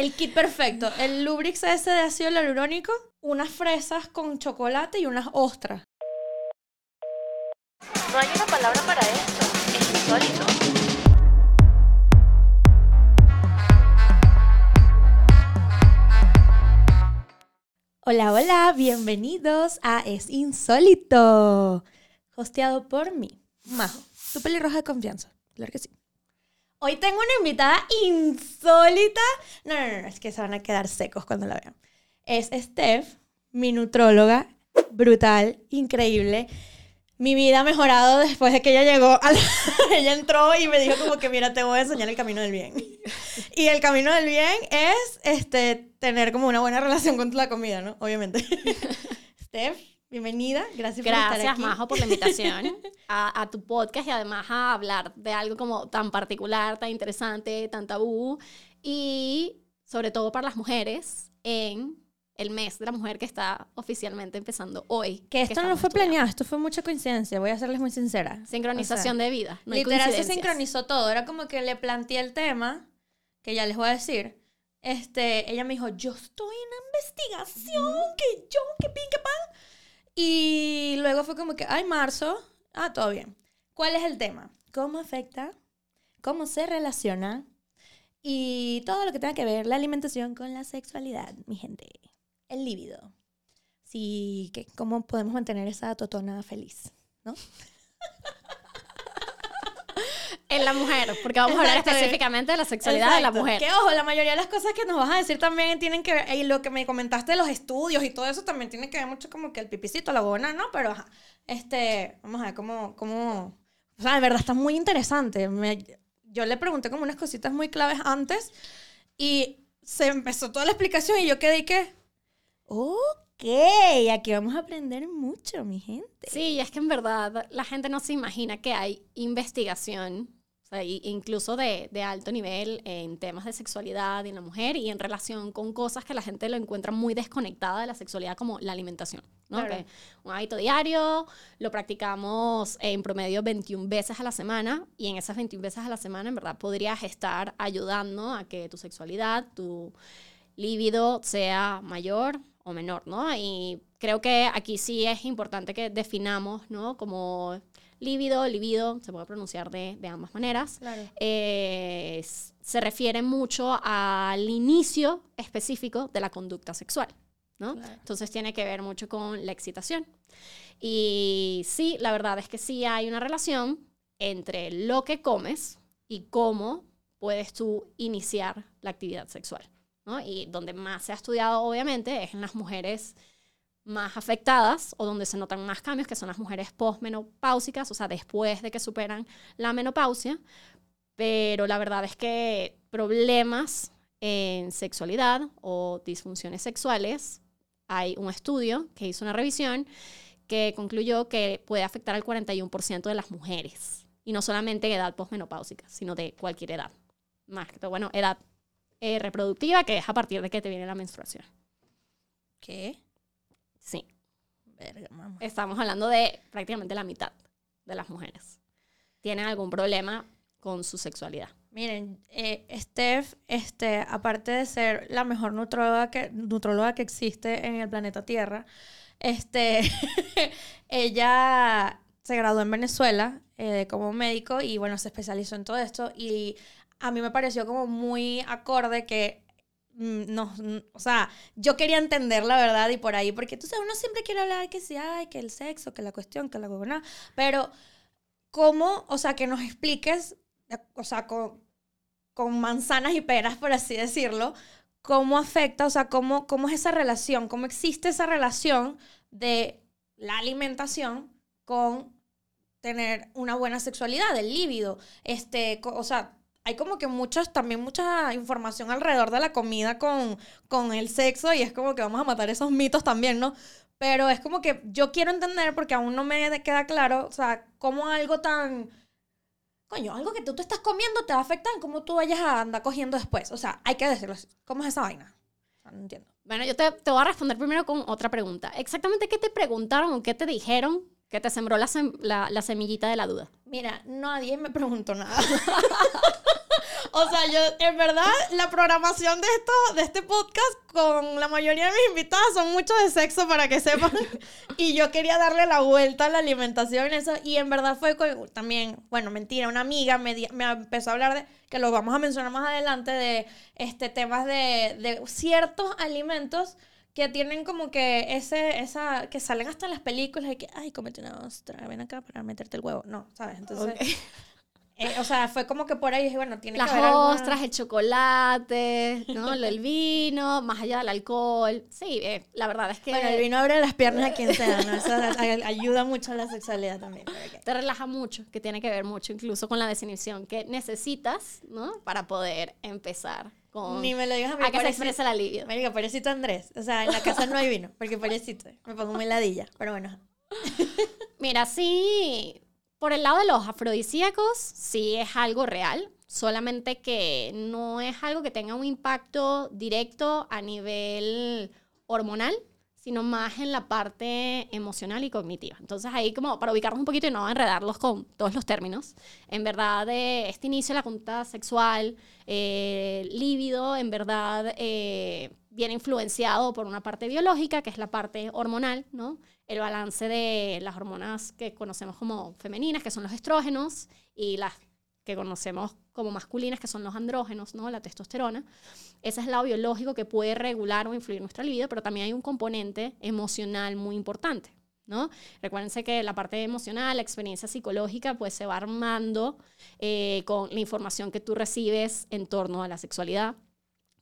El kit perfecto. El Lubrix ese de ácido hialurónico, unas fresas con chocolate y unas ostras. No hay una palabra para esto. Es insólito. Hola, hola, bienvenidos a Es Insólito. Hosteado por mí, Majo, tu pelirroja de confianza. Claro que sí. Hoy tengo una invitada insólita. No, no, no, es que se van a quedar secos cuando la vean. Es Steph, mi nutróloga, brutal, increíble. Mi vida ha mejorado después de que ella llegó. a la- ella entró y me dijo como que, mira, te voy a enseñar el camino del bien. Y el camino del bien es este, tener como una buena relación con la comida, ¿no? Obviamente. Steph, bienvenida. Gracias, por estar Gracias, aquí. Majo, por la invitación a, a tu podcast y además a hablar de algo como tan particular, tan interesante, tan tabú y sobre todo para las mujeres en el mes de la mujer que está oficialmente empezando hoy. Que esto no estamos fue planeado, esto fue mucha coincidencia, voy a serles muy sincera. Sincronización de vida. No Literal se sincronizó todo, era como que le planteé el tema, que ya les voy a decir. Este, ella me dijo, yo estoy en investigación, que yo, que pin, que pan. Y luego fue como que, ay, marzo, ah, todo bien. ¿Cuál es el tema? ¿Cómo afecta? ¿Cómo se relaciona? Y todo lo que tenga que ver la alimentación con la sexualidad, mi gente. El líbido. Sí, que cómo podemos mantener esa totona feliz, ¿no? En la mujer, porque vamos a hablar Exacto. específicamente de la sexualidad de la Exacto. mujer. Que ojo, la mayoría de las cosas que nos vas a decir también tienen que ver, y lo que me comentaste de los estudios y todo eso también tiene que ver mucho como que el pipicito, la buena, ¿no? Pero ajá, este, vamos a ver cómo, cómo, o sea, de verdad está muy interesante. Me- yo le pregunté como unas cositas muy claves antes y se empezó toda la explicación y yo quedé y que, ok, aquí vamos a aprender mucho, mi gente. Sí, es que en verdad la gente no se imagina que hay investigación, sea, incluso de, de alto nivel en temas de sexualidad en la mujer y en relación con cosas que la gente lo encuentra muy desconectada de la sexualidad, como la alimentación. ¿no? Claro. Que un hábito diario, lo practicamos en promedio 21 veces a la semana y en esas 21 veces a la semana en verdad podrías estar ayudando a que tu sexualidad, tu líbido sea mayor o menor, ¿no? Y creo que aquí sí es importante que definamos, ¿no? Como líbido, libido, se puede pronunciar de, de ambas maneras. Claro. Eh, se refiere mucho al inicio específico de la conducta sexual, ¿no? Claro. Entonces tiene que ver mucho con la excitación. Y sí, la verdad es que sí hay una relación entre lo que comes y cómo puedes tú iniciar la actividad sexual. ¿no? Y donde más se ha estudiado, obviamente, es en las mujeres más afectadas o donde se notan más cambios, que son las mujeres postmenopáusicas, o sea, después de que superan la menopausia. Pero la verdad es que problemas en sexualidad o disfunciones sexuales, hay un estudio que hizo una revisión que concluyó que puede afectar al 41% de las mujeres. Y no solamente en edad postmenopáusica, sino de cualquier edad. Más que todo, bueno, edad eh, reproductiva, que es a partir de que te viene la menstruación. ¿Qué? Sí, Verga, mamá. estamos hablando de prácticamente la mitad de las mujeres. Tienen algún problema con su sexualidad. Miren, eh, Steph, este, aparte de ser la mejor nutróloga que, nutróloga que existe en el planeta Tierra, este, ella se graduó en Venezuela eh, como médico y bueno, se especializó en todo esto y a mí me pareció como muy acorde que no, mm, o sea, yo quería entender la verdad y por ahí, porque tú sabes, uno siempre quiere hablar que sí, ay, que el sexo, que la cuestión, que la huevona, pero cómo, o sea, que nos expliques, eh, o sea, con, con manzanas y peras, por así decirlo, cómo afecta, o sea, cómo, cómo es esa relación, cómo existe esa relación de la alimentación con tener una buena sexualidad, el líbido, este, o sea, hay como que muchas, también mucha información alrededor de la comida con, con el sexo y es como que vamos a matar esos mitos también, ¿no? Pero es como que yo quiero entender porque aún no me queda claro, o sea, cómo algo tan... Coño, algo que tú te estás comiendo te va a afectar en cómo tú vayas a andar cogiendo después. O sea, hay que decirlo así. ¿Cómo es esa vaina? No entiendo. Bueno, yo te, te voy a responder primero con otra pregunta. Exactamente qué te preguntaron o qué te dijeron que te sembró la, sem- la- la semillita de la duda. Mira, nadie me preguntó nada. O sea, yo, en verdad, la programación de esto, de este podcast con la mayoría de mis invitadas son mucho de sexo para que sepan. Y yo quería darle la vuelta a la alimentación, eso. Y en verdad fue con- también, bueno, mentira, una amiga me, di- me empezó a hablar de, que lo vamos a mencionar más adelante, de este temas de, de ciertos alimentos que tienen como que ese, esa, que salen hasta en las películas y que, ay, comete una ostra, ven acá para meterte el huevo. No, ¿sabes? Entonces, Ok. Eh, o sea, fue como que por ahí dije, bueno, tiene Las que haber alguna- ostras, el chocolate, ¿no? el vino, más allá del alcohol. Sí, eh, la verdad es que Bueno, el vino abre las piernas a quien sea, ¿no? Eso ayuda mucho a la sexualidad también. te relaja mucho, que tiene que ver mucho incluso con la definición que necesitas, ¿no? Para poder empezar con... Ni me lo digas a mí. a que se exprese la libido. Marica, pobrecito Andrés. O sea, en la casa no hay vino, porque pobrecito. Me pongo muy ladilla. Pero bueno. Mira, sí, por el lado de los afrodisíacos, sí es algo real, solamente que no es algo que tenga un impacto directo a nivel hormonal, sino más en la parte emocional y cognitiva. Entonces ahí como para ubicarnos un poquito y no enredarlos con todos los términos, en verdad de este inicio de la conducta sexual, eh, líbido, en verdad eh, viene influenciado por una parte biológica, que es la parte hormonal, ¿no? El balance de las hormonas que conocemos como femeninas, que son los estrógenos, y las que conocemos como masculinas, que son los andrógenos, ¿no? La testosterona. Ese es el lado biológico que puede regular o influir nuestra libido, pero también hay un componente emocional muy importante, ¿no? Recuérdense que la parte emocional, la experiencia psicológica, pues se va armando eh, con la información que tú recibes en torno a la sexualidad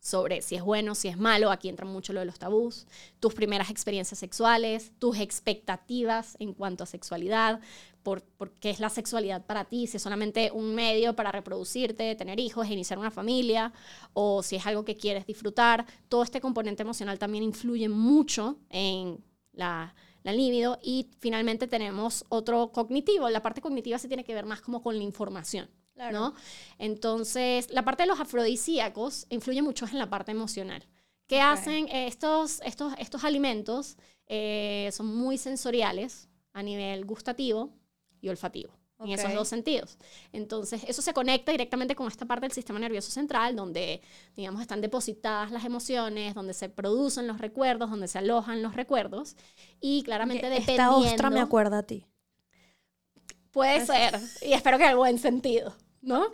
sobre si es bueno, si es malo, aquí entra mucho lo de los tabús, tus primeras experiencias sexuales, tus expectativas en cuanto a sexualidad, por, por qué es la sexualidad para ti, si es solamente un medio para reproducirte, tener hijos, iniciar una familia, o si es algo que quieres disfrutar. Todo este componente emocional también influye mucho en la, la libido. Y finalmente tenemos otro cognitivo. La parte cognitiva se tiene que ver más como con la información. Claro. ¿no? Entonces, la parte de los afrodisíacos influye mucho en la parte emocional. ¿Qué Ok. hacen estos, estos, estos alimentos? Eh, son muy sensoriales a nivel gustativo y olfativo. En esos dos sentidos. Entonces, eso se conecta directamente con esta parte del sistema nervioso central, donde, digamos, están depositadas las emociones, donde se producen los recuerdos, donde se alojan los recuerdos. Y claramente Esta dependiendo... ostra me acuerda a ti. Puede ser, y espero que en el buen sentido, ¿no?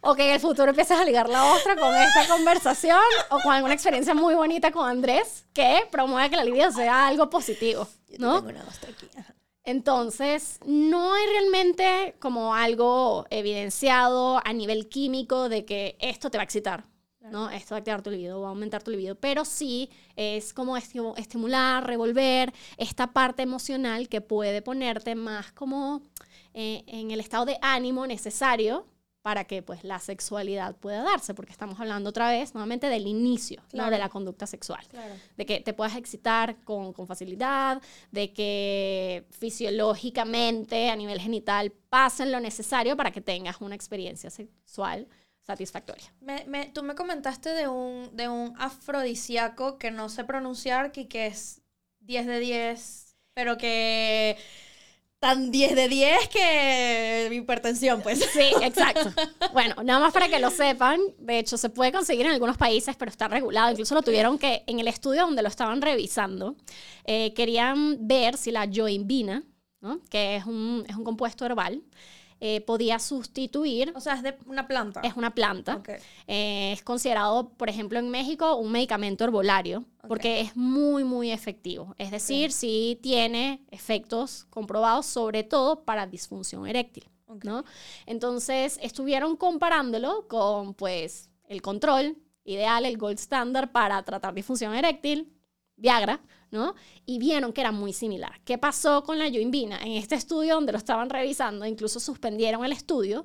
O que en el futuro empieces a ligar la ostra con esta conversación o con alguna experiencia muy bonita con Andrés que promueva que la libido sea algo positivo, Yo ¿no? tengo una ostra aquí. ajá. Entonces, no hay realmente como algo evidenciado a nivel químico de que esto te va a excitar, ¿no? Esto va a activar tu libido, va a aumentar tu libido, pero sí es como esti- estimular, revolver esta parte emocional que puede ponerte más como eh, en el estado de ánimo necesario para que pues la sexualidad pueda darse, porque estamos hablando otra vez nuevamente del inicio, ¿no? De la conducta sexual Claro. de que te puedas excitar con, con facilidad, de que fisiológicamente a nivel genital pasen lo necesario para que tengas una experiencia sexual satisfactoria. Me- me- tú me comentaste de un, de un afrodisíaco que no sé pronunciar y que es 10 de 10, pero que tan 10 de 10 que hipertensión, pues. Sí, exacto. Bueno, nada más para que lo sepan, de hecho se puede conseguir en algunos países, pero está regulado. Incluso lo tuvieron que, en el estudio donde lo estaban revisando, eh, querían ver si la joinvina, ¿no? que es un, es un compuesto herbal, eh, podía sustituir, O sea, es de una planta. es una planta, Ok. Eh, es considerado, por ejemplo, en México un medicamento herbolario porque es muy, muy efectivo. Es decir, sí tiene efectos comprobados, sobre todo para disfunción eréctil. Ok. ¿no? Entonces, estuvieron comparándolo con, pues, el control ideal, el gold standard para tratar disfunción eréctil, Viagra, ¿no? Y vieron que era muy similar. ¿Qué pasó con la yoimbina? En este estudio donde lo estaban revisando, incluso suspendieron el estudio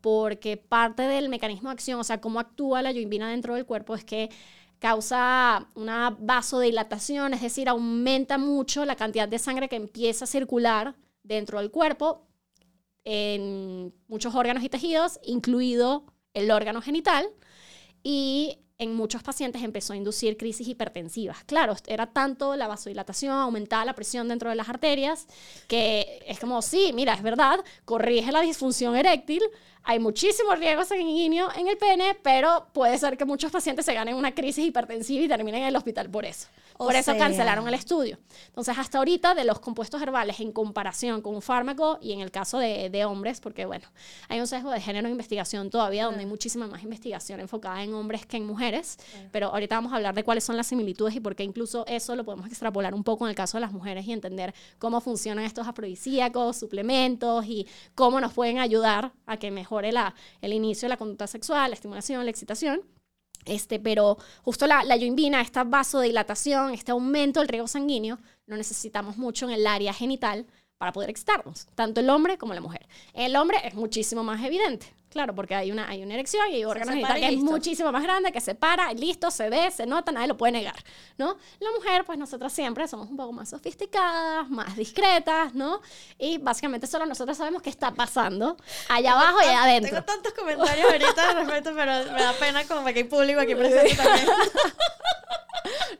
porque parte del mecanismo de acción, o sea, cómo actúa la yoimbina dentro del cuerpo es que causa una vasodilatación, es decir, aumenta mucho la cantidad de sangre que empieza a circular dentro del cuerpo en muchos órganos y tejidos, incluido el órgano genital, y en muchos pacientes empezó a inducir crisis hipertensivas. Claro, era tanto la vasodilatación, aumentaba la presión dentro de las arterias, que es como, sí, mira, es verdad, corrige la disfunción eréctil, hay muchísimo riesgo sanguíneo en el pene, pero puede ser que muchos pacientes se ganen una crisis hipertensiva y terminen en el hospital por eso. O por eso sea. cancelaron el estudio. Entonces, hasta ahorita, de los compuestos herbales en comparación con un fármaco y en el caso de, de hombres, porque bueno, hay un sesgo de género en investigación todavía, donde hay muchísima más investigación enfocada en hombres que en mujeres, pero ahorita vamos a hablar de cuáles son las similitudes y por qué incluso eso lo podemos extrapolar un poco en el caso de las mujeres y entender cómo funcionan estos afrodisíacos, suplementos y cómo nos pueden ayudar a que mejore el inicio de la conducta sexual, la estimulación, la excitación. Este, pero justo la, la yoimbina, esta vasodilatación, este aumento del riego sanguíneo, lo necesitamos mucho en el área genital para poder excitarnos, tanto el hombre como la mujer. El hombre es muchísimo más evidente, claro, porque hay una, hay una erección y hay órganos genitales que es muchísimo más grande, que se para, y listo, se ve, se nota, nadie lo puede negar, ¿no? La mujer, pues nosotras siempre somos un poco más sofisticadas, más discretas, ¿no? Y básicamente solo nosotros sabemos qué está pasando allá abajo y allá adentro. Tengo tantos comentarios ahorita al respecto, pero me da pena como que hay público aquí presente también.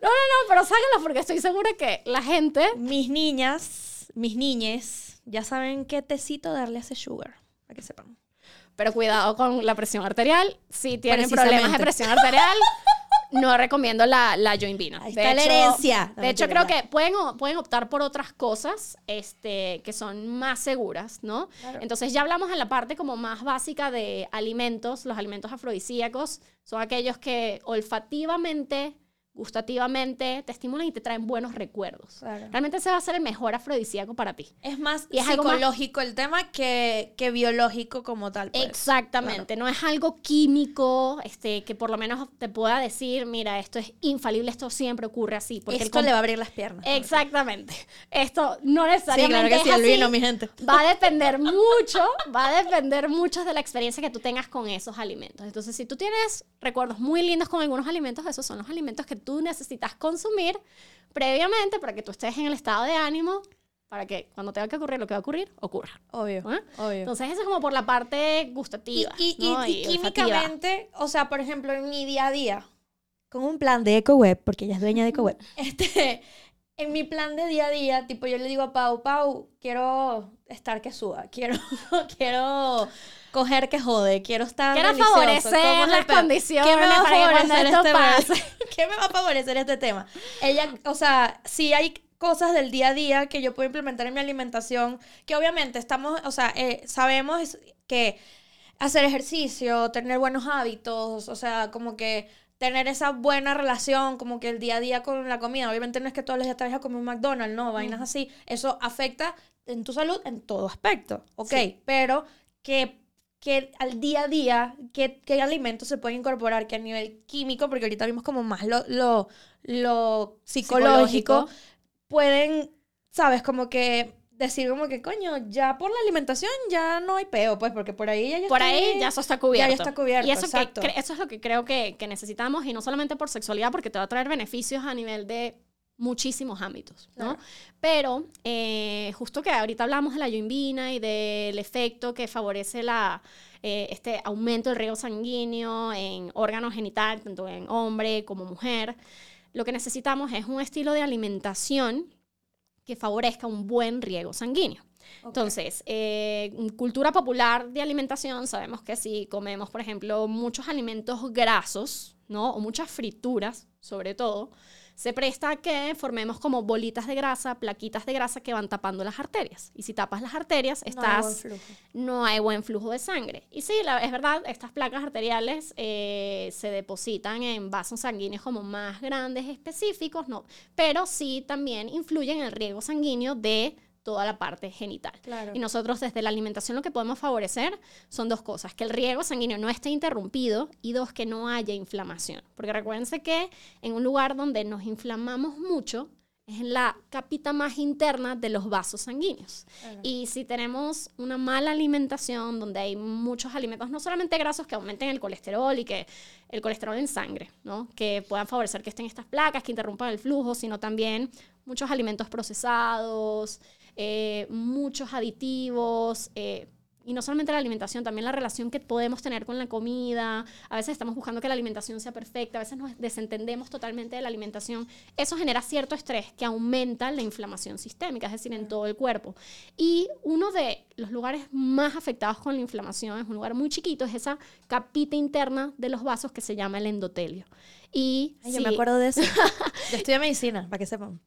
No, no, no, pero sáquenlo porque estoy segura que la gente Mis niñas, mis niñes, ya saben qué tecito darle a ese sugar, para que sepan. Pero cuidado con la presión arterial. Si tienen problemas de presión arterial, no recomiendo la, la joinvina. Ahí está la herencia. No, de hecho, creo que pueden, pueden optar por otras cosas este, que son más seguras, ¿no? Claro. Entonces ya hablamos en la parte como más básica de alimentos. Los alimentos afrodisíacos son aquellos que olfativamente, gustativamente, te estimulan y te traen buenos recuerdos. Claro. Realmente ese va a ser el mejor afrodisíaco para ti. Es más Y es más- psicológico el tema que, que biológico como tal. pues. Exactamente, no es algo químico este, que por lo menos te pueda decir, mira, esto es infalible, esto siempre ocurre así. Porque Esto le va a abrir las piernas. Exactamente, esto no Sí, necesariamente claro que es sí, el así. vino, mi gente. Va a depender mucho, va a depender mucho de la experiencia que tú tengas con esos alimentos. Entonces, si tú tienes recuerdos muy lindos con algunos alimentos, esos son los alimentos que tú necesitas consumir previamente para que tú estés en el estado de ánimo, para que cuando tenga que ocurrir lo que va a ocurrir, ocurra. Obvio, ¿eh? obvio. Entonces, eso es como por la parte Y, gustativa. y, y- ¿no? y olfativa. químicamente, o sea, por ejemplo, en mi día a día, con un plan de EcoWeb, porque ella es dueña de EcoWeb, este, en mi plan de día a día, tipo, yo le digo a Pau, Pau, quiero estar que suba, quiero, quiero coger que jode, quiero estar Quiero delicioso, favorecer ¿cómo es el las condiciones ¿Qué me va a favorecer esto este pase? ¿Qué me va a favorecer este tema? Ella, o sea, sí hay cosas del día a día que yo puedo implementar en mi alimentación, que obviamente estamos, o sea, eh, sabemos que hacer ejercicio, tener buenos hábitos, o sea, como que tener esa buena relación, como que el día a día con la comida. Obviamente no es que todos los días te vayas a comer un McDonald's, no, vainas así. Eso afecta en tu salud en todo aspecto, ¿ok? Sí. Pero que, que al día a día, ¿qué, qué alimentos se pueden incorporar? Que a nivel químico, porque ahorita vimos como más lo, lo, lo psicológico, Psicológico. pueden, ¿sabes? Como que decir como que, coño, ya por la alimentación ya no hay peo, pues, porque por ahí ya yo Por estoy- ahí ya eso está cubierto. Ya, ya está cubierto, Y eso, exacto. eso es lo que creo que, que necesitamos, y no solamente por sexualidad, porque te va a traer beneficios a nivel de muchísimos ámbitos, ¿no? Claro. Pero eh, justo que ahorita hablamos de la yoimbina y del efecto que favorece la, eh, este aumento del riego sanguíneo en órganos genitales, tanto en hombre como mujer, lo que necesitamos es un estilo de alimentación que favorezca un buen riego sanguíneo. Ok. Entonces, eh, cultura popular de alimentación, sabemos que si comemos, por ejemplo, muchos alimentos grasos, ¿no? O muchas frituras, sobre todo, se presta a que formemos como bolitas de grasa, plaquitas de grasa que van tapando las arterias. Y si tapas las arterias, No hay estás buen flujo. no hay buen flujo de sangre. Y sí, la- es verdad, estas placas arteriales eh, se depositan en vasos sanguíneos como más grandes, específicos, no, pero sí también influyen en el riego sanguíneo de toda la parte genital. Claro. Y nosotros desde la alimentación lo que podemos favorecer son dos cosas, que el riego sanguíneo no esté interrumpido y dos, que no haya inflamación. Porque recuérdense que en un lugar donde nos inflamamos mucho es en la capita más interna de los vasos sanguíneos. Claro. Y si tenemos una mala alimentación donde hay muchos alimentos, no solamente grasos que aumenten el colesterol y que el colesterol en sangre, ¿no? que puedan favorecer que estén estas placas, que interrumpan el flujo, sino también muchos alimentos procesados, eh, muchos aditivos, eh, y no solamente la alimentación, también la relación que podemos tener con la comida. A veces estamos buscando que la alimentación sea perfecta, a veces nos desentendemos totalmente de la alimentación. Eso genera cierto estrés que aumenta la inflamación sistémica, es decir, en todo el cuerpo. Y uno de los lugares más afectados con la inflamación es un lugar muy chiquito, es esa capita interna de los vasos que se llama el endotelio. Y Ay, yo me acuerdo de eso. yo estudié medicina, para que sepan.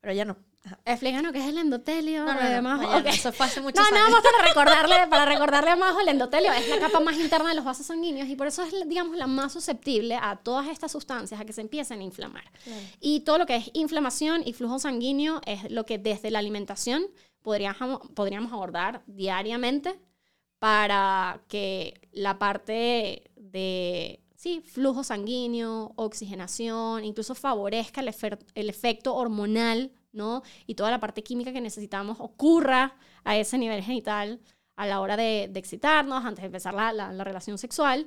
Pero ya no. Ajá. Explícanos qué es el endotelio. No, no, no, no, no, eso fue hace muchos No, años. nada más para recordarle, para recordarle a Majo, el endotelio es la capa más interna de los vasos sanguíneos y por eso es, digamos, la más susceptible a todas estas sustancias, a que se empiecen a inflamar. Claro. Y todo lo que es inflamación y flujo sanguíneo es lo que desde la alimentación podríamos, podríamos abordar diariamente para que la parte de, sí, flujo sanguíneo, oxigenación, incluso favorezca el, el efecto hormonal, ¿no? Y toda la parte química que necesitamos ocurra a ese nivel genital a la hora de, de excitarnos, antes de empezar la- la relación sexual.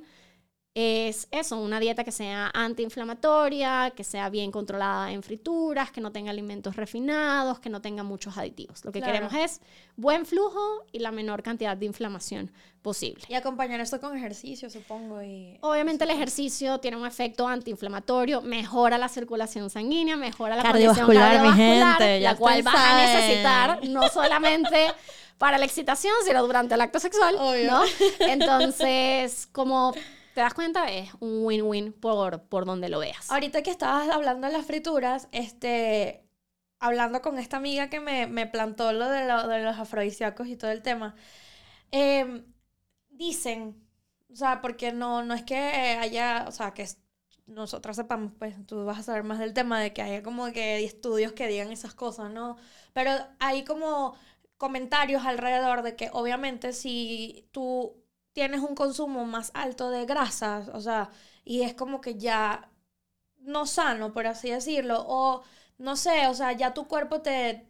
Es eso, una dieta que sea antiinflamatoria, que sea bien controlada en frituras, que no tenga alimentos refinados, que no tenga muchos aditivos. Lo que Claro. queremos es buen flujo y la menor cantidad de inflamación posible. Y acompañar eso con ejercicio, supongo. Y... Obviamente el ejercicio tiene un efecto antiinflamatorio, mejora la circulación sanguínea, mejora la condición Cardiovascular, mi cardiovascular, gente, ya la cual vas a necesitar no solamente para la excitación, sino durante el acto sexual, Obvio. ¿no? Entonces, como te das cuenta, es un win-win por, por donde lo veas. Ahorita que estabas hablando de las frituras, este, hablando con esta amiga que me, me plantó lo de, lo- de los afrodisíacos y todo el tema, em, dicen, o sea, porque no, no es que haya, o sea, que nosotras sepamos, pues tú vas a saber más del tema de que haya como que estudios que digan esas cosas, ¿no? Pero hay como comentarios alrededor de que obviamente si tú tienes un consumo más alto de grasas, o sea, y es como que ya no sano, por así decirlo, o no sé, o sea, ya tu cuerpo te,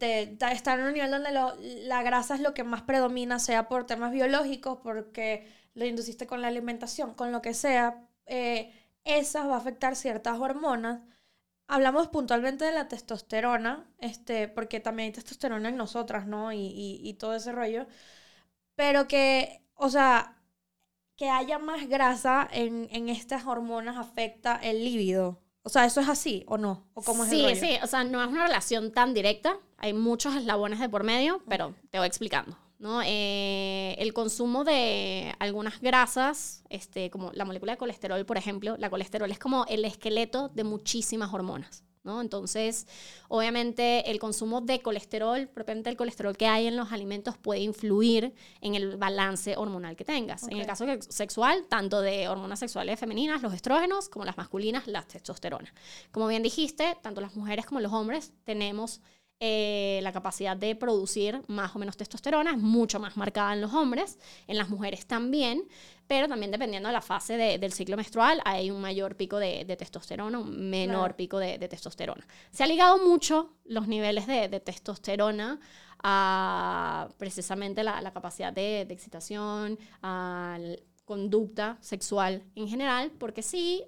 está en un nivel donde la grasa es lo que más predomina, sea por temas biológicos, porque lo induciste con la alimentación, con lo que sea, eh, esas va a afectar ciertas hormonas. Hablamos puntualmente de la testosterona, este, porque también hay testosterona en nosotras, ¿no? Y todo ese rollo. Pero que, o sea, que haya más grasa en, en estas hormonas afecta el líbido. O sea, ¿eso es así o no? ¿O cómo es el sí, rollo? sí, o sea, no es una relación tan directa, hay muchos eslabones de por medio, pero te voy explicando. ¿no? Eh, el consumo de algunas grasas, este, como la molécula de colesterol, por ejemplo, la colesterol es como el esqueleto de muchísimas hormonas. ¿No? Entonces, obviamente, el consumo de colesterol, propiamente el colesterol que hay en los alimentos, puede influir en el balance hormonal que tengas. En el caso sex- sexual, tanto de hormonas sexuales femeninas, los estrógenos, como las masculinas, la testosterona. Como bien dijiste, tanto las mujeres como los hombres tenemos eh, la capacidad de producir más o menos testosterona, es mucho más marcada en los hombres, en las mujeres también, pero también dependiendo de la fase de- del ciclo menstrual, hay un mayor pico de, de testosterona, un menor Claro. pico de, de testosterona. Se ha ligado mucho los niveles de, testosterona a precisamente la, la capacidad de, excitación, a conducta sexual en general, porque sí,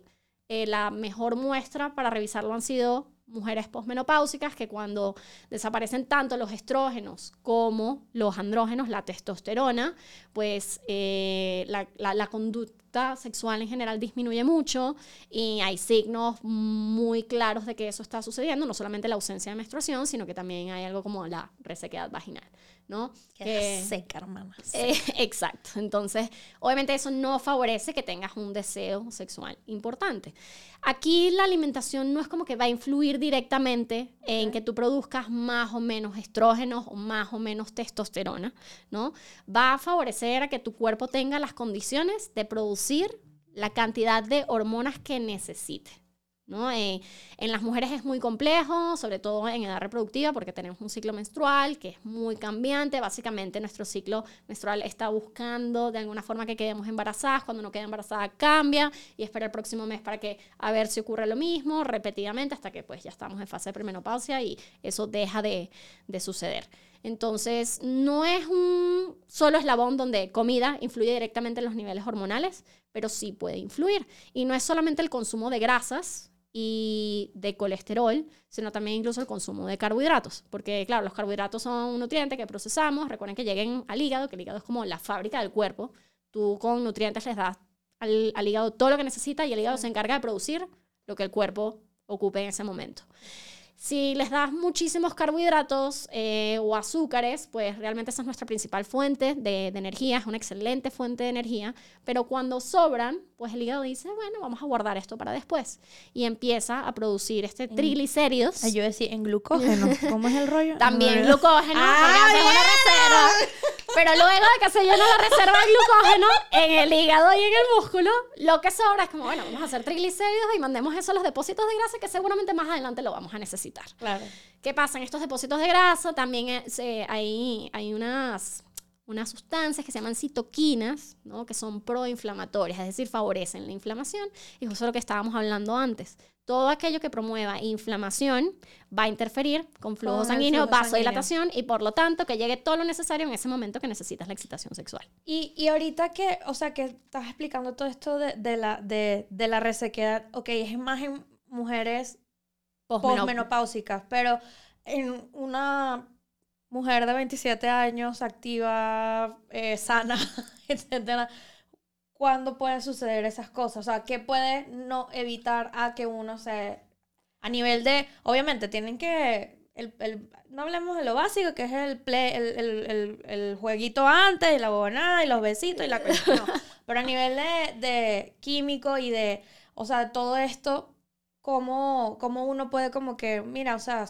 eh, la mejor muestra para revisarlo han sido mujeres posmenopáusicas que cuando desaparecen tanto los estrógenos como los andrógenos, la testosterona, pues eh, la, la- la conducta sexual en general disminuye mucho y hay signos muy claros de que eso está sucediendo, no solamente la ausencia de menstruación, sino que también hay algo como la resequedad vaginal, ¿no? Queda seca, hermana. Eh, exacto. Entonces, obviamente eso no favorece que tengas un deseo sexual importante. Aquí la alimentación no es como que va a influir directamente en que tú produzcas más o menos estrógenos o más o menos testosterona, ¿no? Va a favorecer a que tu cuerpo tenga las condiciones de producir la cantidad de hormonas que necesite. ¿No? Eh, en las mujeres es muy complejo, sobre todo en edad reproductiva, porque tenemos un ciclo menstrual que es muy cambiante. Básicamente nuestro ciclo menstrual está buscando de alguna forma que quedemos embarazadas. Cuando no queda embarazada cambia y espera el próximo mes para que a ver si ocurre lo mismo repetidamente hasta que pues ya estamos en fase de premenopausia y eso deja de, de suceder. Entonces, no es un solo eslabón donde comida influye directamente en los niveles hormonales, pero sí puede influir. Y no es solamente el consumo de grasas y de colesterol, sino también incluso el consumo de carbohidratos. Porque, claro, los carbohidratos son un nutriente que procesamos. Recuerden que lleguen al hígado, que el hígado es como la fábrica del cuerpo. Tú con nutrientes les das al, al hígado todo lo que necesita y el hígado se encarga de producir lo que el cuerpo ocupe en ese momento. Si les das muchísimos carbohidratos eh, o azúcares, pues realmente esa es nuestra principal fuente de, de energía, es una excelente fuente de energía, pero cuando sobran, pues el hígado dice, bueno, vamos a guardar esto para después. Y empieza a producir este triglicéridos. Ay, yo decía, en glucógeno. ¿Cómo es el rollo? También No, glucógeno, Ah, una reserva. Pero luego de que se llena la reserva de glucógeno en el hígado y en el músculo, lo que sobra es como, bueno, vamos a hacer triglicéridos y mandemos eso a los depósitos de grasa que seguramente más adelante lo vamos a necesitar. Claro. ¿Qué pasa? En estos depósitos de grasa también eh, se- hay, hay unas, unas sustancias que se llaman citoquinas, ¿no? que son proinflamatorias, es decir, favorecen la inflamación. Y justo lo que estábamos hablando antes. Todo aquello que promueva inflamación va a interferir con flujo Con sanguíneo, flujo vasodilatación y por lo tanto que llegue todo lo necesario en ese momento que necesitas la excitación sexual. Y, y ahorita que, o sea, que estás explicando todo esto de, de la, de, de la resequedad, ok, es más en mujeres Posmenop- posmenopáusicas, pero en una mujer de 27 años, activa, eh, sana, etcétera, ¿cuándo pueden suceder esas cosas? O sea, ¿qué puede no evitar a que uno se... A nivel de, obviamente, tienen que... El, el- no hablemos de lo básico, que es el, play- el, el, jueguito antes, y la bobonada, y los besitos, y la cosa. No. Pero a nivel de, de químico y de, o sea, todo esto, ¿cómo, cómo uno puede como que, mira, o sea,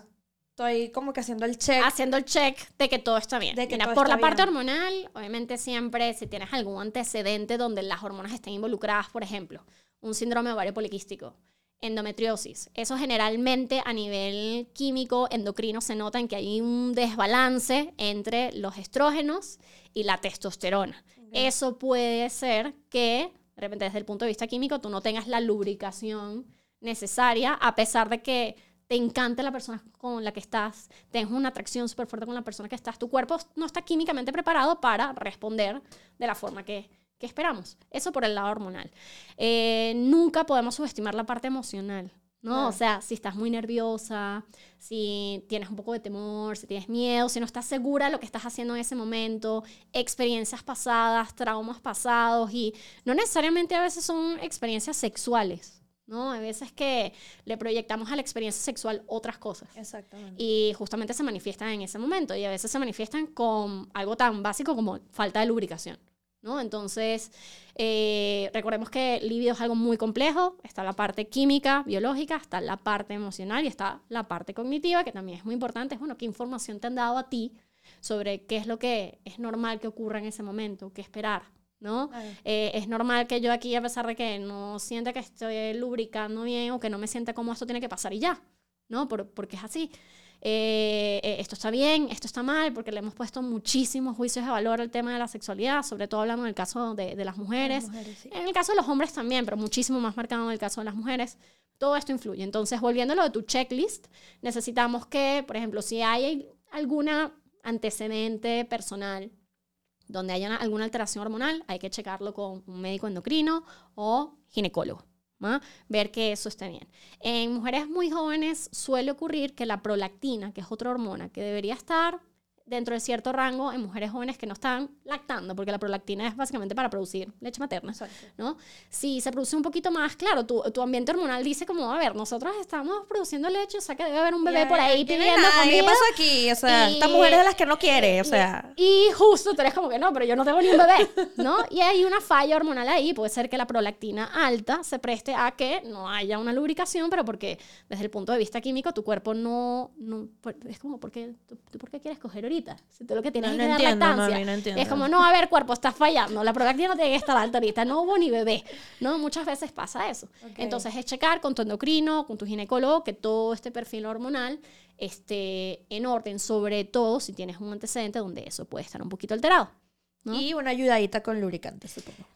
estoy como que haciendo el check. haciendo el check de que todo está bien. De que Mira, todo por está la parte bien. hormonal, obviamente siempre si tienes algún antecedente donde las hormonas estén involucradas, por ejemplo, un síndrome ovario poliquístico, endometriosis, eso generalmente a nivel químico, endocrino, se nota en que hay un desbalance entre los estrógenos y la testosterona. Eso puede ser que, de repente, desde el punto de vista químico, tú no tengas la lubricación necesaria, a pesar de que te encante la persona con la que estás, tengas una atracción súper fuerte con la persona que estás, tu cuerpo no está químicamente preparado para responder de la forma que, que esperamos. Eso por el lado hormonal. Eh, nunca podemos subestimar la parte emocional. ¿no? Claro. O sea, si estás muy nerviosa, si tienes un poco de temor, si tienes miedo, si no estás segura de lo que estás haciendo en ese momento, experiencias pasadas, traumas pasados y no necesariamente a veces son experiencias sexuales, ¿no? Hay veces que le proyectamos a la experiencia sexual otras cosas Exactamente. y justamente se manifiestan en ese momento y a veces se manifiestan con algo tan básico como falta de lubricación. ¿no? Entonces, eh, recordemos que el libido es algo muy complejo, está la parte química, biológica, está la parte emocional y está la parte cognitiva, que también es muy importante, es bueno, qué información te han dado a ti sobre qué es lo que es normal que ocurra en ese momento, qué esperar, ¿no? Eh, es normal que yo aquí, a pesar de que no sienta que estoy lubricando bien o que no me sienta como esto tiene que pasar y ya, ¿no? Por- porque es así. Eh, eh, esto está bien, esto está mal, porque le hemos puesto muchísimos juicios de valor al tema de la sexualidad, sobre todo hablando en el caso de, de las mujeres. Las mujeres, sí. En el caso de los hombres también, pero muchísimo más marcado en el caso de las mujeres. Todo esto influye. Entonces, volviendo a lo de tu checklist, necesitamos que, por ejemplo, si hay alguna antecedente personal donde haya una- alguna alteración hormonal, hay que checarlo con un médico endocrino o ginecólogo. ¿va? Ver que eso esté bien. En mujeres muy jóvenes suele ocurrir que la prolactina, que es otra hormona que debería estar dentro de cierto rango en mujeres jóvenes que no están lactando, porque la prolactina es básicamente para producir leche materna. ¿no? Si se produce un poquito más, claro, tu, tu ambiente hormonal dice como, a ver, nosotros estamos produciendo leche, o sea que debe haber un bebé por ahí ¿quién es pidiendo nadie? ¿Qué comida. pasa aquí? O sea, Y- esta mujer es de las que no quiere, o sea. Y justo tú eres como que no, pero yo no tengo ni un bebé, ¿no? Y hay una falla hormonal ahí, puede ser que la prolactina alta se preste a que no haya una lubricación, pero porque desde el punto de vista químico tu cuerpo no, no es como, ¿por qué, tú, tú por qué quieres coger ahorita? Si tú lo que tienes No, es no entiendo, lactancia. mami, no. Es como, no, a ver, cuerpo, estás fallando, la prolactina no tiene que estar alta ahorita, no hubo ni bebé, ¿no? Muchas veces pasa eso. Ok. Entonces es checar con tu endocrino, con tu ginecólogo, que todo este perfil hormonal esté en orden, sobre todo si tienes un antecedente donde eso puede estar un poquito alterado. ¿no? Y una ayudadita con lubricante, supongo.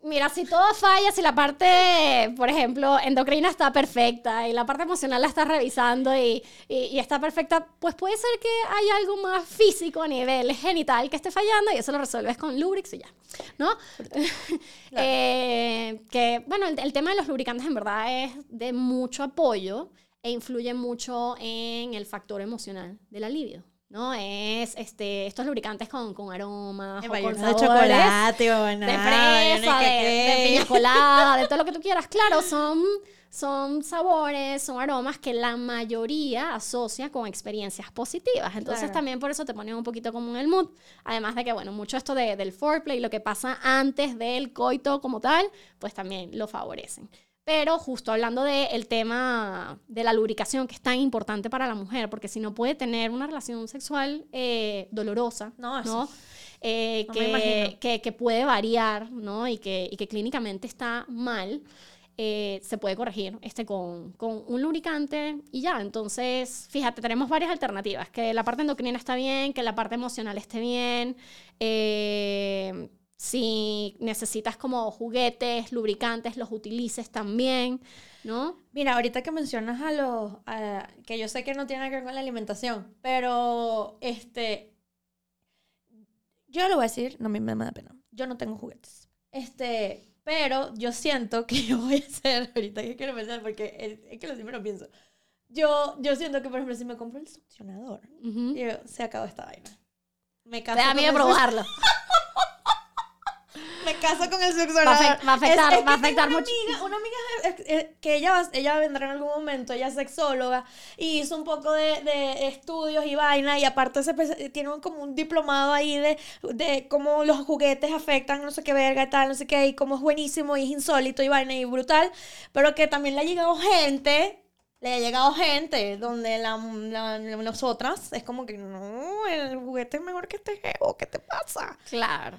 Mira, si todo falla, si la parte, por ejemplo, endocrina está perfecta y la parte emocional la estás revisando y, y- y está perfecta, pues puede ser que hay algo más físico a nivel genital que esté fallando y eso lo resuelves con Lubrix y ya, ¿no? Eh, que, bueno, el, el tema de los lubricantes en verdad es de mucho apoyo e influye mucho en el factor emocional del alivio. ¿No? Es este, estos lubricantes con, con aromas o con de chocolate o de fresa, de, de piña colada, de todo lo que tú quieras. Claro, son, son sabores, son aromas que la mayoría asocia con experiencias positivas. Entonces Claro. también por eso te ponen un poquito como en el mood. Además de que, bueno, mucho esto de- del foreplay, lo que pasa antes del coito como tal, pues también lo favorecen. Pero justo hablando del tema de la lubricación, que es tan importante para la mujer, porque si no puede tener una relación sexual eh, dolorosa, No. Eh, No que, que, que puede variar, ¿no? Y que, y que clínicamente está mal, eh, se puede corregir este, con, con un lubricante y ya. Entonces, fíjate, tenemos varias alternativas. Que la parte endocrina está bien, que la parte emocional esté bien. eh, si necesitas como juguetes, lubricantes, los utilices también, ¿no? Mira, ahorita que mencionas a los, a- que yo sé que no tiene nada que ver con la alimentación, pero este, yo lo voy a decir, no me, me da pena, yo no tengo juguetes, este, pero yo siento que yo voy a hacer, ahorita que quiero pensar, porque es, es que lo siempre lo pienso, yo, yo siento que, por ejemplo, si me compro el succionador, Ujú. yo, se acabó esta vaina. Me caso, da miedo probarlo. me caso con el succionador. va a afectar- Es- es va a afectar una mucho. Amiga, una amiga eh, eh, que ella, va- ella vendrá en algún momento, ella es sexóloga, y hizo un poco de, de estudios y vaina, y aparte se espe- tiene un- como un diplomado ahí de, de cómo los juguetes afectan, no sé qué verga y tal, no sé qué, y cómo es buenísimo y es insólito y vaina y brutal, pero que también le ha llegado gente. Le ha llegado gente donde la, la- nosotras es como que no, el juguete es mejor que este jevo, ¿qué te pasa? Claro.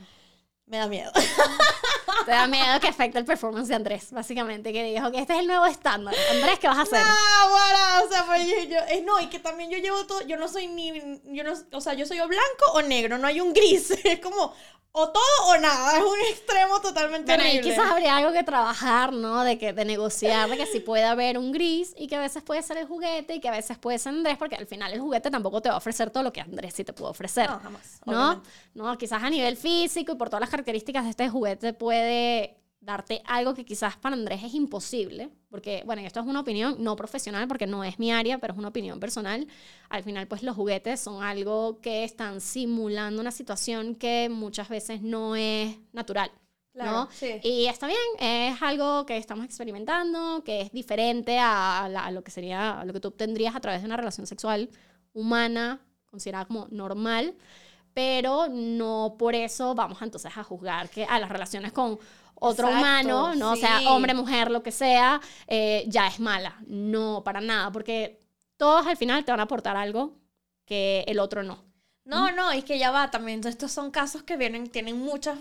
Me da miedo. Te da miedo que afecte el performance de Andrés, básicamente, que dijo que este es el nuevo estándar. Andrés, ¿qué vas a hacer? Ah, guara, o sea, pues yo, yo- eh, no, y que también yo llevo todo, yo no soy ni, yo no, o sea, yo soy o blanco o negro, no hay un gris, es como o todo o nada, es un extremo totalmente Bueno, y horrible. quizás habría algo que trabajar, ¿no? De, que, de negociar, de que sí puede haber un gris y que a veces puede ser el juguete y que a veces puede ser Andrés, porque al final el juguete tampoco te va a ofrecer todo lo que Andrés sí te puede ofrecer. No, jamás, ¿no? obviamente. No, quizás a nivel físico y por todas las características de este juguete puede darte algo que quizás para Andrés es imposible, porque, bueno, esto es una opinión no profesional porque no es mi área, pero es una opinión personal. Al final, pues los juguetes son algo que están simulando una situación que muchas veces no es natural. Claro, ¿no? sí. Y está bien, es algo que estamos experimentando, que es diferente a, la- a lo que sería, a lo que tú obtendrías a través de una relación sexual humana, considerada como normal, pero no por eso vamos entonces a juzgar que a las relaciones con otro Exacto, humano, ¿no? O sea, hombre, mujer, lo que sea, eh, ya es mala. No, para nada, porque todos al final te van a aportar algo que el otro no. No, no, es que ya va también. Estos son casos que vienen, tienen muchas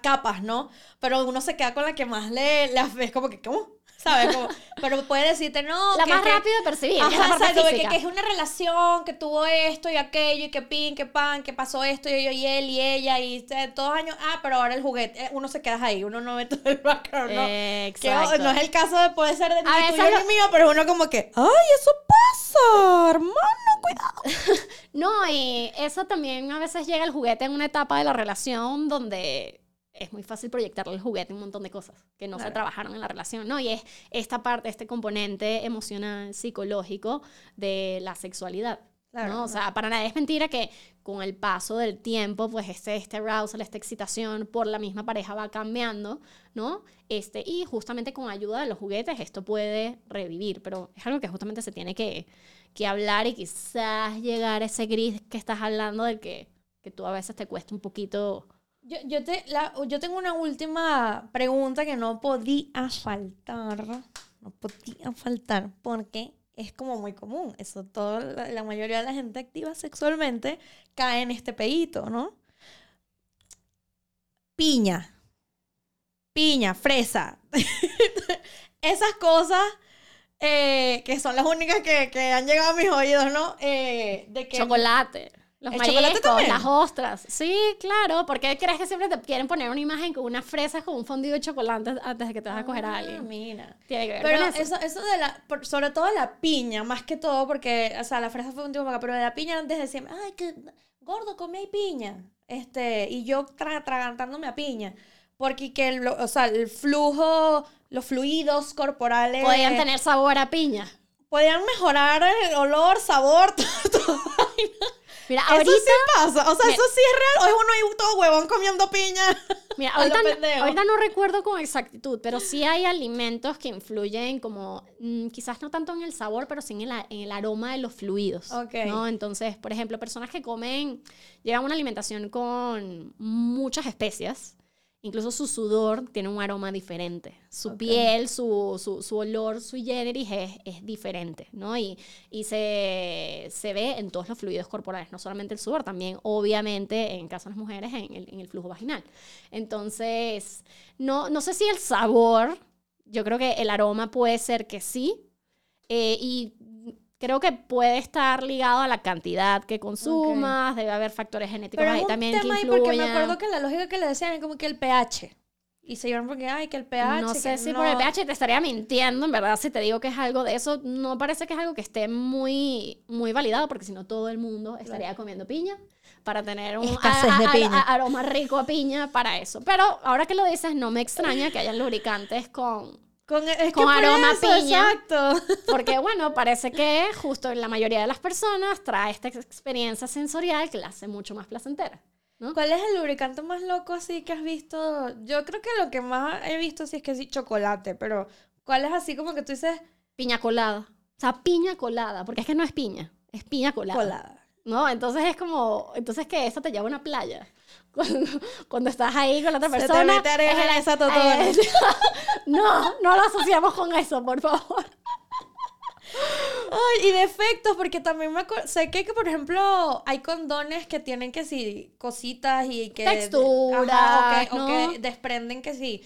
capas, ¿no? Pero uno se queda con la que más le, le es como que, ¿cómo? ¿Sabes? Como, pero puede decirte, no. La que- más rápida de percibir, que es la Ajá, parte exacto, de que, es una relación, que tuvo esto y aquello, y que pin, que pan, que pasó esto, y yo y él y ella, y eh, todos años, ah, pero ahora el juguete, eh, uno se queda ahí, uno no ve todo el background, ¿no? Que Exacto. no es el caso de puede ser de veces tuyo ni lo- mío, pero uno como que, ay, eso pasa, hermano, cuidado. No, y eso también a veces llega el juguete en una etapa de la relación donde es muy fácil proyectarle el juguete un montón de cosas que no se trabajaron en la relación, ¿no? Y es esta parte, este componente emocional, psicológico de la sexualidad. Claro, ¿no? O sea, para nadie es mentira que con el paso del tiempo, pues este, este arousal, esta excitación por la misma pareja va cambiando, ¿no? Este, y justamente con ayuda de los juguetes esto puede revivir, pero es algo que justamente se tiene que, que hablar y quizás llegar a ese gris que estás hablando del que, que tú a veces te cuesta un poquito... Yo, yo, te, la- yo tengo una última pregunta que no podía faltar. No podía faltar porque es como muy común. Eso todo, la, mayoría de la gente activa sexualmente cae en este pedito, ¿no? Piña. Piña, fresa. Esas cosas eh, que son las únicas que, que han llegado a mis oídos, ¿no? Eh, de que Chocolate. Los ¿El mariscos, también? las ostras. Sí, claro. ¿Por qué crees que siempre te quieren poner una imagen con unas fresas con un fondido de chocolate antes de que te vas a coger a Ah, alguien? mira. Tiene que ver Pero con eso. eso, eso de la, por- sobre todo la piña, más que todo, porque, o sea, la fresa fue un tiempo acá, pero de la piña antes decían, ay, que gordo, come ahí piña. Este, y yo tra atragantándome a piña. Porque que, lo- o sea, el flujo, los fluidos corporales. Podían tener sabor a piña. podían mejorar el olor, sabor, todo. Mira, Eso ahorita, sí pasa. O sea, Mira. eso sí es real. Es uno ahí todo huevón comiendo piña. mira, ahorita, ahorita no recuerdo con exactitud, pero sí hay alimentos que influyen como, mm, quizás no tanto en el sabor, pero sí en el, en el aroma de los fluidos. Ok. ¿no? Entonces, por ejemplo, personas que comen, llevan una alimentación con muchas especias, incluso su sudor tiene un aroma diferente. Su piel, su, su, su olor sui generis es, es diferente, ¿no? Y, y se, se ve en todos los fluidos corporales, no solamente el sudor, también obviamente en caso de las mujeres en el, en el flujo vaginal. Entonces, no, no sé si el sabor, yo creo que el aroma puede ser que sí, eh, y creo que puede estar ligado a la cantidad que consumas, debe haber factores genéticos Pero ahí es un también que tema ahí porque me acuerdo que la lógica que le decían es como que el pH. Y se llevan porque, ay, que el pH. No que sé si no- por el pH te estaría mintiendo, en verdad, si te digo que es algo de eso, no parece que es algo que esté muy, muy validado, porque si no todo el mundo estaría comiendo piña para tener un Escasez de a- a- piña. a- aroma rico a piña para eso. Pero ahora que lo dices, no me extraña que hayan lubricantes con... Con, es con que aroma eso, piña. Exacto. Porque bueno, parece que justo la mayoría de las personas trae esta ex- experiencia sensorial que la hace mucho más placentera. ¿no? ¿Cuál es el lubricante más loco así que has visto? Yo creo que lo que más he visto sí es que sí, chocolate, pero ¿cuál es así como que tú dices Piña colada. O sea, piña colada, porque es que no es piña, es piña colada. colada? ¿no? Entonces es como, entonces que eso te lleva a una playa. Cuando, cuando estás ahí con la otra Se te persona. mete arena es- en esa totona. eh, no, no lo asociamos con eso, por favor. Ay, y defectos, porque también me sé que, que, por ejemplo, hay condones que tienen que sí, cositas y que... Texturas, Ajá, o, que, ¿no? desprenden que sí,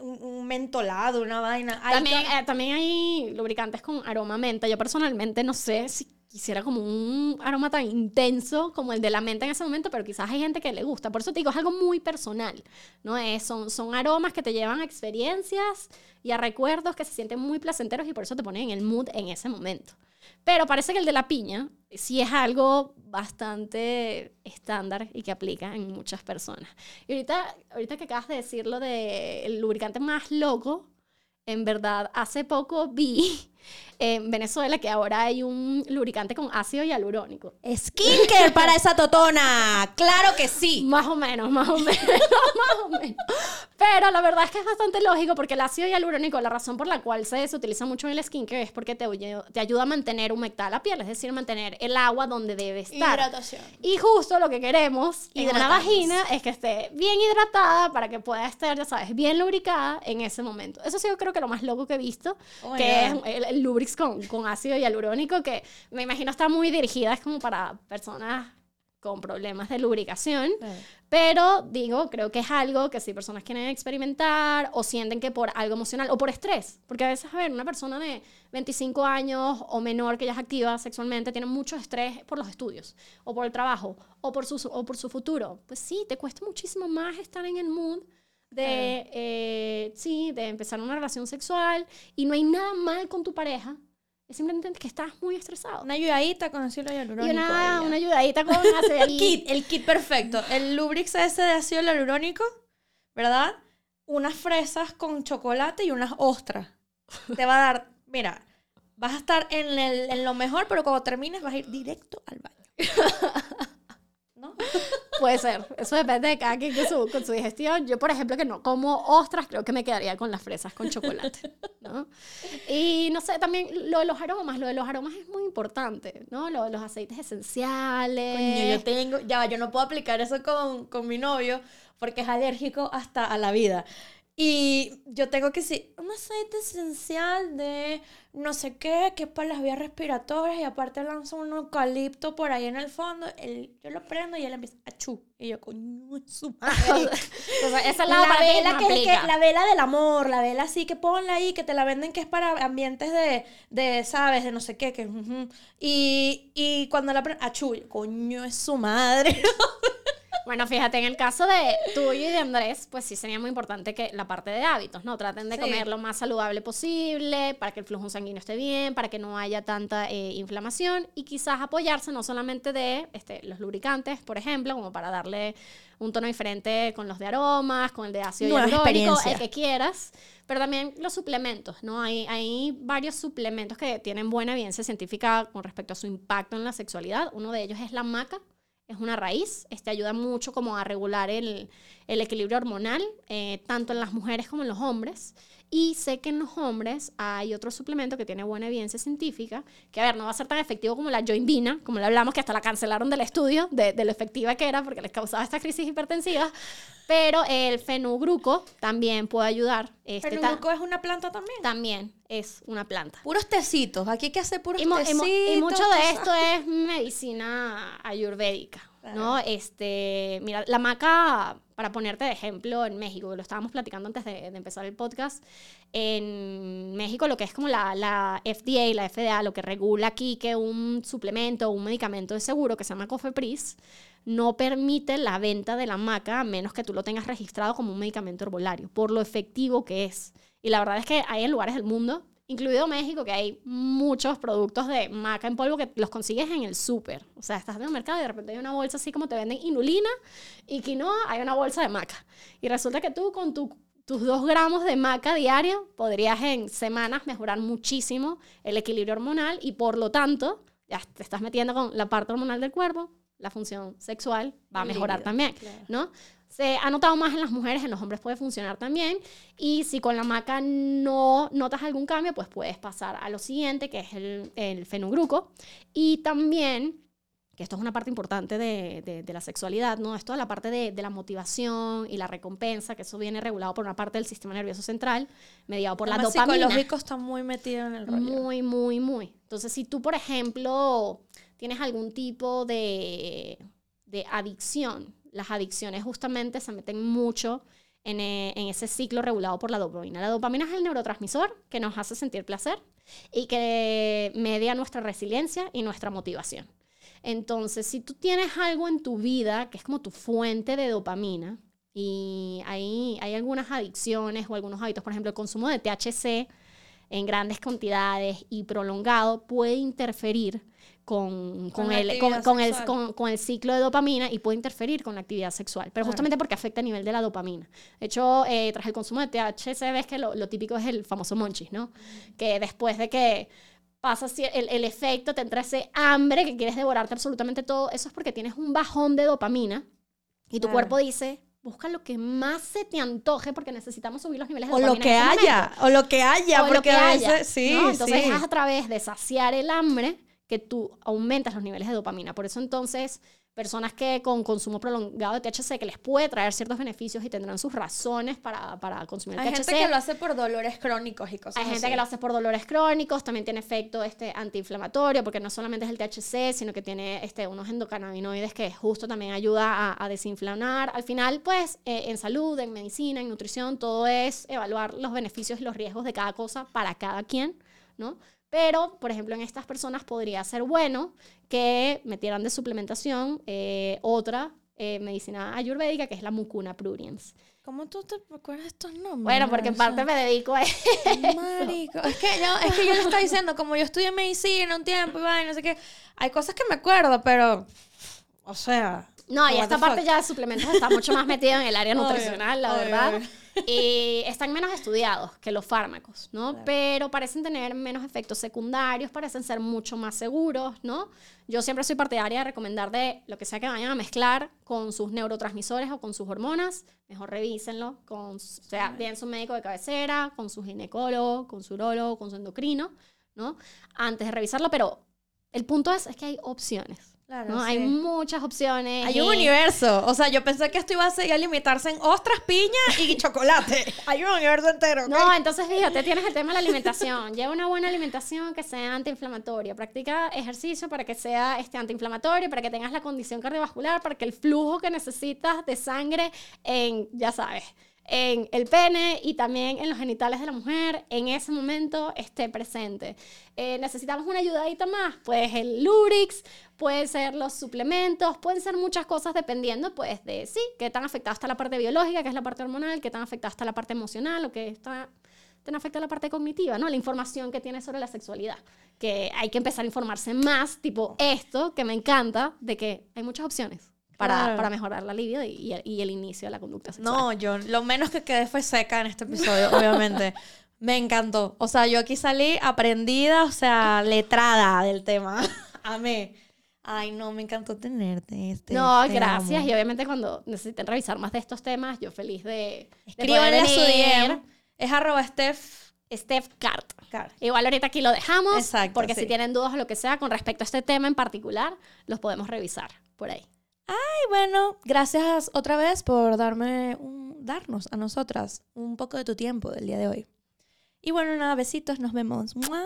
un, un mentolado, una vaina. Hay También, eh, también hay lubricantes con aroma menta. Yo personalmente no sé si quisiera como un aroma tan intenso como el de la menta en ese momento, pero quizás hay gente que le gusta. Por eso te digo, es algo muy personal, ¿no? Es, son, son aromas que te llevan a experiencias y a recuerdos que se sienten muy placenteros y por eso te ponen en el mood en ese momento. Pero parece que el de la piña sí es algo bastante estándar y que aplica en muchas personas. Y ahorita, ahorita que acabas de decir lo del lubricante más loco, en verdad, hace poco vi en Venezuela que ahora hay un lubricante con ácido hialurónico. Skincare para esa totona. Claro que sí. Más o menos, más o menos, más o menos. Pero la verdad es que es bastante lógico porque el ácido hialurónico, la razón por la cual se, se utiliza mucho en el skincare es porque te, te ayuda a mantener humectada la piel, es decir, mantener el agua donde debe estar. Hidratación. Y justo lo que queremos en una vagina es que esté bien hidratada para que pueda estar, ya sabes, bien lubricada en ese momento. Eso sí, yo creo que lo más loco que he visto, Oh que es God. el, el Lubrix con, con ácido hialurónico, que me imagino está muy dirigida, es como para personas con problemas de lubricación. Pero digo, creo que es algo que si personas quieren experimentar o sienten que por algo emocional o por estrés, porque a veces, a ver, una persona de 25 años o menor que ya es activa sexualmente tiene mucho estrés por los estudios o por el trabajo o por su, o por su futuro. Pues sí, te cuesta muchísimo más estar en el mood de, eh, sí, de empezar una relación sexual y no hay nada mal con tu pareja. Es simplemente que estás muy estresado. Una ayudadita con ácido hialurónico. Y una, una ayudadita con ácido El kit, el kit perfecto. El Lubrix ese de ácido hialurónico, ¿verdad? Unas fresas con chocolate y unas ostras. Te va a dar, mira, vas a estar en, el- en lo mejor, pero cuando termines vas a ir directo al baño. ¿No? Puede ser. Eso depende de cada quien con su, con su digestión. Yo, por ejemplo, que no como ostras, creo que me quedaría con las fresas con chocolate. ¿no? Y no sé, también lo de los aromas. Lo de los aromas es muy importante, ¿no? Lo de los aceites esenciales. Coño, yo tengo, ya yo no puedo aplicar eso con, con mi novio porque es alérgico hasta a la vida. Y yo tengo que decir, un aceite esencial de no sé qué, que es para las vías respiratorias y aparte lanza un eucalipto por ahí en el fondo. Él, yo lo prendo y él empieza a chu. Y yo, coño, es su madre. Esa es la, La vela que, es que- aplica. la vela del amor, la vela así que ponla ahí, que te la venden que es para ambientes de, de ¿sabes? De no sé qué, que y, y cuando la prenden, achú, yo, coño, es su madre. Bueno, fíjate, en el caso de tuyo y de Andrés, pues sí sería muy importante que la parte de hábitos, ¿no? Traten de Sí. comer lo más saludable posible para que el flujo sanguíneo esté bien, para que no haya tanta eh, inflamación y quizás apoyarse no solamente de este, los lubricantes, por ejemplo, como para darle un tono diferente con los de aromas, con el de ácido hialurónico, el que quieras, pero también los suplementos, ¿no? Hay, hay varios suplementos que tienen buena evidencia científica con respecto a su impacto en la sexualidad. Uno de ellos es la maca, es una raíz, este ayuda mucho como a regular el, el equilibrio hormonal, eh, tanto en las mujeres como en los hombres. Y sé que en los hombres hay otro suplemento que tiene buena evidencia científica, que a ver, no va a ser tan efectivo como la joinvina, como le hablamos, que hasta la cancelaron del estudio, de, de lo efectiva que era, porque les causaba esta crisis hipertensiva, pero el fenugruco también puede ayudar. Este, el es una planta también. también es una planta. Puros tecitos, aquí hay que hacer puros tecitos. y mucho de esto es medicina ayurvédica, ¿no? Este, mira, la maca, para ponerte de ejemplo, en México, lo estábamos platicando antes de, de empezar el podcast, en México lo que es como la, la FDA, la FDA, lo que regula aquí que un suplemento o un medicamento de seguro que se llama Cofepris, no permite la venta de la maca a menos que tú lo tengas registrado como un medicamento herbolario, por lo efectivo que es. Y la verdad es que hay en lugares del mundo, incluido México, que hay muchos productos de maca en polvo que los consigues en el súper. O sea, estás en el mercado y de repente hay una bolsa así como te venden inulina y quinoa, hay una bolsa de maca. Y resulta que tú con tu- tus dos gramos de maca diario podrías en semanas mejorar muchísimo el equilibrio hormonal y por lo tanto ya te estás metiendo con la parte hormonal del cuerpo, la función sexual va a mejorar líbido, también, claro. ¿no? Se ha notado más en las mujeres, en los hombres puede funcionar también. Y si con la maca no notas algún cambio, pues puedes pasar a lo siguiente, que es el, el fenugruco. Y también, que esto es una parte importante de, de- de la sexualidad, ¿no? Esto es la parte de, de la motivación y la recompensa, que eso viene regulado por una parte del sistema nervioso central, mediado por la Además, dopamina. psicológico está muy metido en el rollo. Muy, muy, muy. Entonces, si tú, por ejemplo, tienes algún tipo de, de adicción, las adicciones justamente se meten mucho en, eh, en ese ciclo regulado por la dopamina. La dopamina es el neurotransmisor que nos hace sentir placer y que media nuestra resiliencia y nuestra motivación. Entonces, si tú tienes algo en tu vida que es como tu fuente de dopamina y hay, hay algunas adicciones o algunos hábitos, por ejemplo, el consumo de THC en grandes cantidades y prolongado puede interferir con, con Con la el, con, el, con, el ciclo de dopamina y puede interferir con la actividad sexual, pero justamente porque afecta a nivel de la dopamina. De hecho, eh, tras el consumo de THC ves que lo, lo típico es el famoso monchis, ¿no? Que después de que pasa el, el efecto, te entra ese hambre que quieres devorarte absolutamente todo, eso es porque tienes un bajón de dopamina y tu Claro. cuerpo dice, busca lo que más se te antoje porque necesitamos subir los niveles de O lo dopamina que en este haya, o lo que haya, O lo porque que a haya, veces, sí, ¿no? Entonces sí. es a través de saciar el hambre que tú aumentas los niveles de dopamina. Por eso entonces, personas que con consumo prolongado de THC, que les puede traer ciertos beneficios y tendrán sus razones para, para consumir el Hay THC. gente que lo hace por dolores crónicos y cosas Hay gente así. que lo hace por dolores crónicos, también tiene efecto este, antiinflamatorio, porque no solamente es el THC, sino que tiene este, unos endocannabinoides que justo también ayuda a, a desinflamar. Al final, pues, eh, en salud, en medicina, en nutrición, todo es evaluar los beneficios y los riesgos de cada cosa para cada quien, ¿no? Pero, por ejemplo, en estas personas podría ser bueno que metieran de suplementación eh, otra eh, medicina ayurvédica, que es la mucuna pruriens. ¿Cómo tú te acuerdas de estos nombres? Bueno, porque en O sea, parte me dedico a Marico. Es que yo, es que yo le estaba diciendo, como yo estudié medicina un tiempo y vaina, no sé qué, hay cosas que me acuerdo, pero, o sea... No, y esta parte fuck. ya de suplementos está mucho más metida en el área nutricional, la obvio, verdad. obvio. Y están menos estudiados que los fármacos, ¿no? Claro. Pero parecen tener menos efectos secundarios, parecen ser mucho más seguros, ¿no? Yo siempre soy partidaria de recomendar de lo que sea que vayan a mezclar con sus neurotransmisores o con sus hormonas, mejor revísenlo con, o sea, bien su médico de cabecera, con su ginecólogo, con su urólogo, con su endocrino, ¿no? Antes de revisarlo, pero el punto es, es que hay opciones. Claro, ¿no? Hay muchas opciones. Hay un universo. O sea, yo pensé que esto iba a ser- a limitarse en ostras, piña y chocolate. Hay un universo entero. No, entonces fíjate, tienes el tema de la alimentación. Lleva una buena alimentación que sea antiinflamatoria. Practica ejercicio para que sea este, antiinflamatorio, para que tengas la condición cardiovascular, para que el flujo que necesitas de sangre en, ya sabes, en el pene y también en los genitales de la mujer en ese momento esté presente. Eh, necesitamos una ayudadita más, pues el Lurix, pueden ser los suplementos, pueden ser muchas cosas dependiendo pues de sí, qué tan afectada está la parte biológica, que es la parte hormonal, qué tan afectada está la parte emocional o qué está tan afecta la parte cognitiva, ¿no? La información que tienes sobre la sexualidad. Que hay que empezar a informarse más, tipo esto, que me encanta, de que hay muchas opciones para, Claro. para mejorar la libido y, y el, inicio de la conducta sexual. No, yo lo menos que quedé fue seca en este episodio, obviamente. Me encantó. O sea, yo aquí salí aprendida, o sea, letrada del tema. Amé. Ay, no, me encantó tenerte. Este, No, te gracias. amo. Y obviamente cuando necesiten revisar más de estos temas, yo feliz de... Escríbanle su. DM. Es arroba Steph. Steph Cart. Car. Igual ahorita aquí lo dejamos, Exacto, porque sí. si tienen dudas o lo que sea con respecto a este tema en particular, los podemos revisar por ahí. Y bueno, gracias otra vez por darme un, darnos a nosotras un poco de tu tiempo del día de hoy. Y bueno, nada, besitos, nos vemos. ¡Mua!